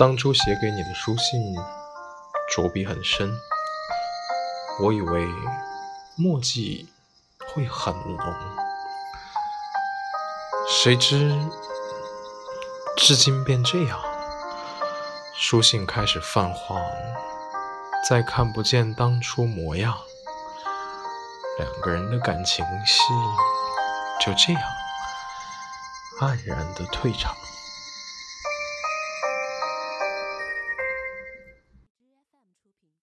当初写给你的书信着笔很深我以为墨迹会很浓。谁知至今变这样书信开始泛黄再看不见当初模样两个人的感情戏就这样黯然的退场。